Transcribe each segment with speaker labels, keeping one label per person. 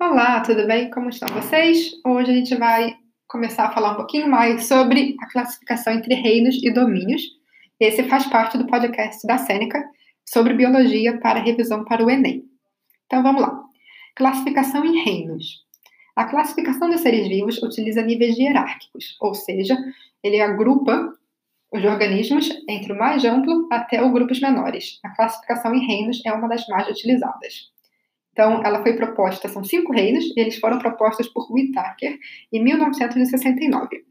Speaker 1: Olá, tudo bem? Como estão vocês? Hoje a gente vai começar a falar um pouquinho mais sobre a classificação entre reinos e domínios. Esse faz parte do podcast da Sêneca sobre biologia para revisão para o Enem. Então vamos lá. Classificação em reinos. A classificação dos seres vivos utiliza níveis hierárquicos, ou seja, ele agrupa os organismos entre o mais amplo até os grupos menores. A classificação em reinos é uma das mais utilizadas. Então, ela foi proposta, são cinco reinos, e eles foram propostos por Whittaker em 1969.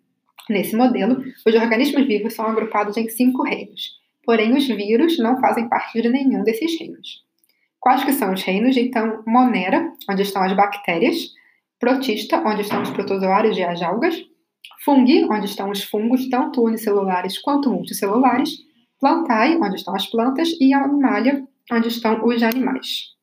Speaker 1: Nesse modelo, os organismos vivos são agrupados em cinco reinos, porém os vírus não fazem parte de nenhum desses reinos. Quais que são os reinos? Então, Monera, onde estão as bactérias, Protista, onde estão os protozoários e as algas, Fungi, onde estão os fungos, tanto unicelulares quanto multicelulares, Plantae, onde estão as plantas, e Animalia, onde estão os animais.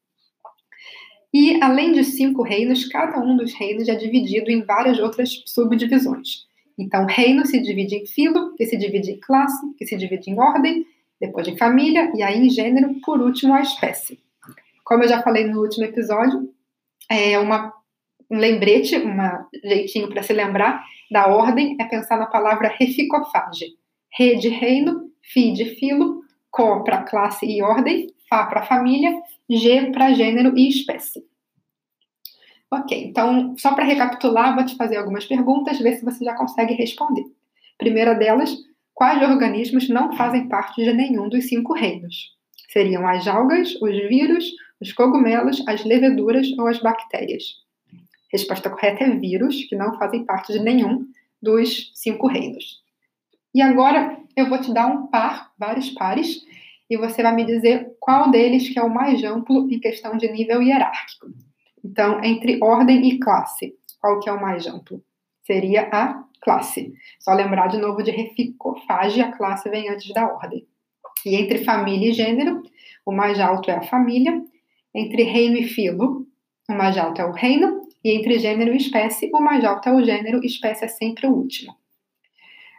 Speaker 1: E, além de cinco reinos, cada um dos reinos é dividido em várias outras subdivisões. Então, reino se divide em filo, que se divide em classe, que se divide em ordem, depois em família, e aí em gênero, por último, a espécie. Como eu já falei no último episódio, é uma, um lembrete, um jeitinho para se lembrar da ordem é pensar na palavra reficofage. Re de reino, fi de filo, co para classe e ordem, fa para família, G para gênero e espécie. Ok, então, só para recapitular, vou te fazer algumas perguntas, ver se você já consegue responder. Primeira delas, quais organismos não fazem parte de nenhum dos cinco reinos? Seriam as algas, os vírus, os cogumelos, as leveduras ou as bactérias? Resposta correta é vírus, que não fazem parte de nenhum dos cinco reinos. E agora eu vou te dar um par, vários pares, e você vai me dizer qual deles que é o mais amplo em questão de nível hierárquico. Então, entre ordem e classe, qual que é o mais amplo? Seria a classe. Só lembrar de novo de reficofage, a classe vem antes da ordem. E entre família e gênero, o mais alto é a família. Entre reino e filo, o mais alto é o reino. E entre gênero e espécie, o mais alto é o gênero, espécie é sempre o último.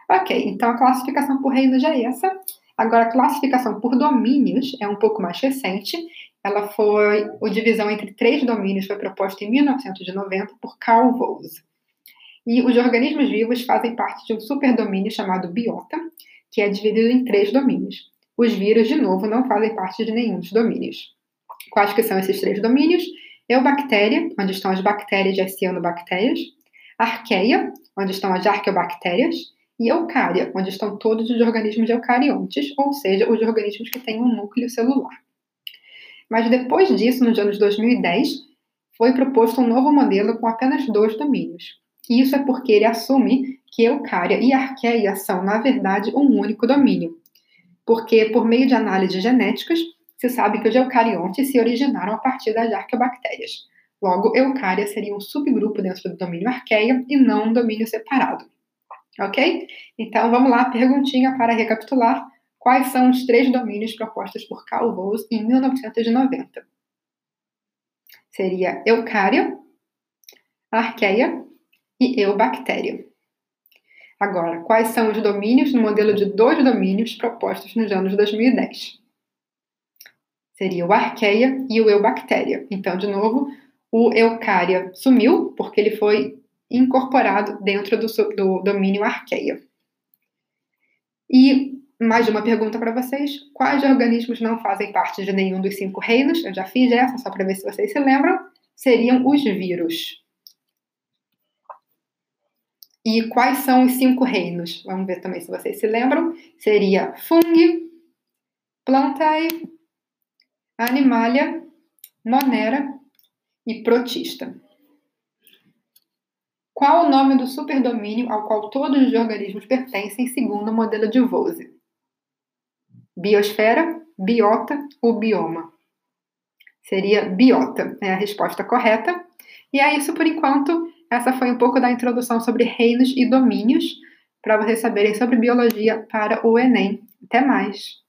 Speaker 1: Ok, então a classificação por reino já é essa. Agora, a classificação por domínios é um pouco mais recente. Ela foi, a divisão entre três domínios foi proposta em 1990 por Carl Woese. E os organismos vivos fazem parte de um superdomínio chamado biota, que é dividido em três domínios. Os vírus, de novo, não fazem parte de nenhum dos domínios. Quais que são esses três domínios? Eubactéria, onde estão as bactérias e as cianobactérias. Arqueia, onde estão as arqueobactérias e eucária, onde estão todos os organismos eucariontes, ou seja, os organismos que têm um núcleo celular. Mas depois disso, nos anos 2010, foi proposto um novo modelo com apenas dois domínios. E isso é porque ele assume que eucária e arqueia são, na verdade, um único domínio. Porque, por meio de análises genéticas, se sabe que os eucariontes se originaram a partir das arqueobactérias. Logo, eucária seria um subgrupo dentro do domínio arqueia e não um domínio separado. Ok? Então vamos lá, perguntinha para recapitular. Quais são os três domínios propostos por Carl Woese em 1990? Seria eucária, arqueia e eubactéria. Agora, quais são os domínios no modelo de dois domínios propostos nos anos 2010? Seria o arqueia e o eubactéria. Então, de novo, o eucária sumiu porque ele foi incorporado dentro do, do domínio arqueia. E mais uma pergunta para vocês: quais organismos não fazem parte de nenhum dos cinco reinos? Eu já fiz essa, só para ver se vocês se lembram. Seriam os vírus. E quais são os cinco reinos? Vamos ver também se vocês se lembram. Seria fungi, plantae, animalia, monera e protista. Qual o nome do superdomínio ao qual todos os organismos pertencem segundo o modelo de Woese? Biosfera, biota ou bioma? Seria biota, é a resposta correta. E é isso por enquanto. Essa foi um pouco da introdução sobre reinos e domínios, para vocês saberem sobre biologia para o Enem. Até mais!